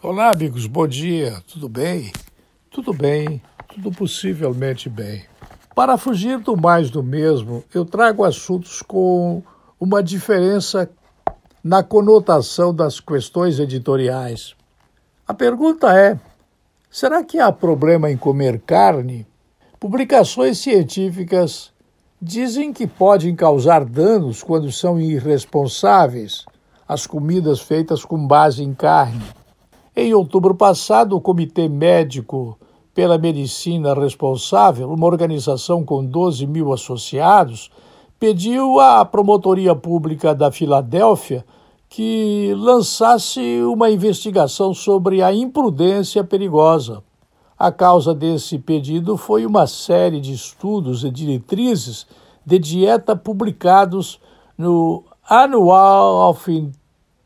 Olá, amigos, bom dia, tudo bem? Tudo bem, tudo possivelmente bem. Para fugir do mais do mesmo, eu trago assuntos com uma diferença na conotação das questões editoriais. A pergunta é: será que há problema em comer carne? Publicações científicas dizem que podem causar danos quando são irresponsáveis as comidas feitas com base em carne. Em outubro passado, o Comitê Médico pela Medicina Responsável, uma organização com 12 mil associados, pediu à Promotoria Pública da Filadélfia que lançasse uma investigação sobre a imprudência perigosa. A causa desse pedido foi uma série de estudos e diretrizes de dieta publicados no Annual of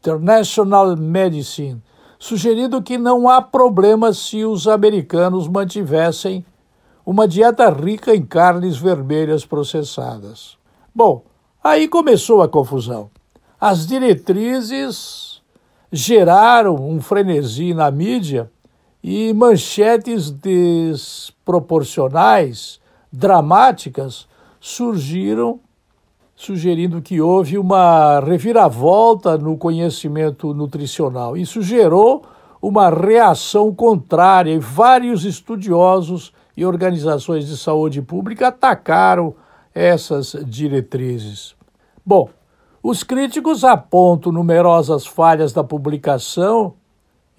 International Medicine, sugerindo que não há problema se os americanos mantivessem uma dieta rica em carnes vermelhas processadas. Bom, aí começou a confusão. As diretrizes geraram um frenesi na mídia e manchetes desproporcionais, dramáticas, surgiram sugerindo que houve uma reviravolta no conhecimento nutricional. Isso gerou uma reação contrária e vários estudiosos e organizações de saúde pública atacaram essas diretrizes. Bom, os críticos apontam numerosas falhas da publicação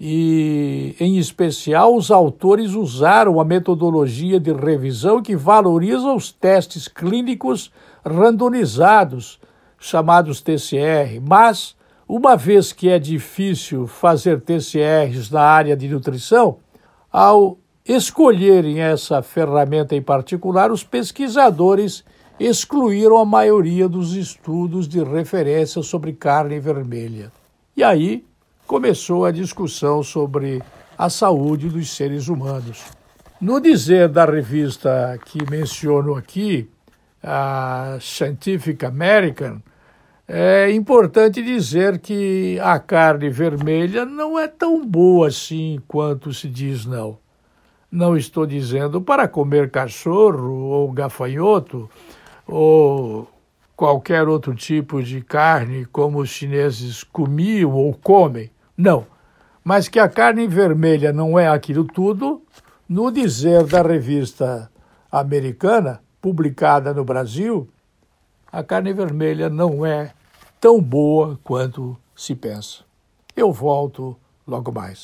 e, em especial, os autores usaram a metodologia de revisão que valoriza os testes clínicos randomizados, chamados TCR, mas, uma vez que é difícil fazer TCRs na área de nutrição, ao escolherem essa ferramenta em particular, os pesquisadores excluíram a maioria dos estudos de referência sobre carne vermelha. E aí começou a discussão sobre a saúde dos seres humanos. No dizer da revista que menciono aqui, a Scientific American, é importante dizer que a carne vermelha não é tão boa assim quanto se diz, não. Não estou dizendo para comer cachorro ou gafanhoto ou qualquer outro tipo de carne como os chineses comiam ou comem. Não. Mas que a carne vermelha não é aquilo tudo, no dizer da revista americana, publicada no Brasil, a carne vermelha não é tão boa quanto se pensa. Eu volto logo mais.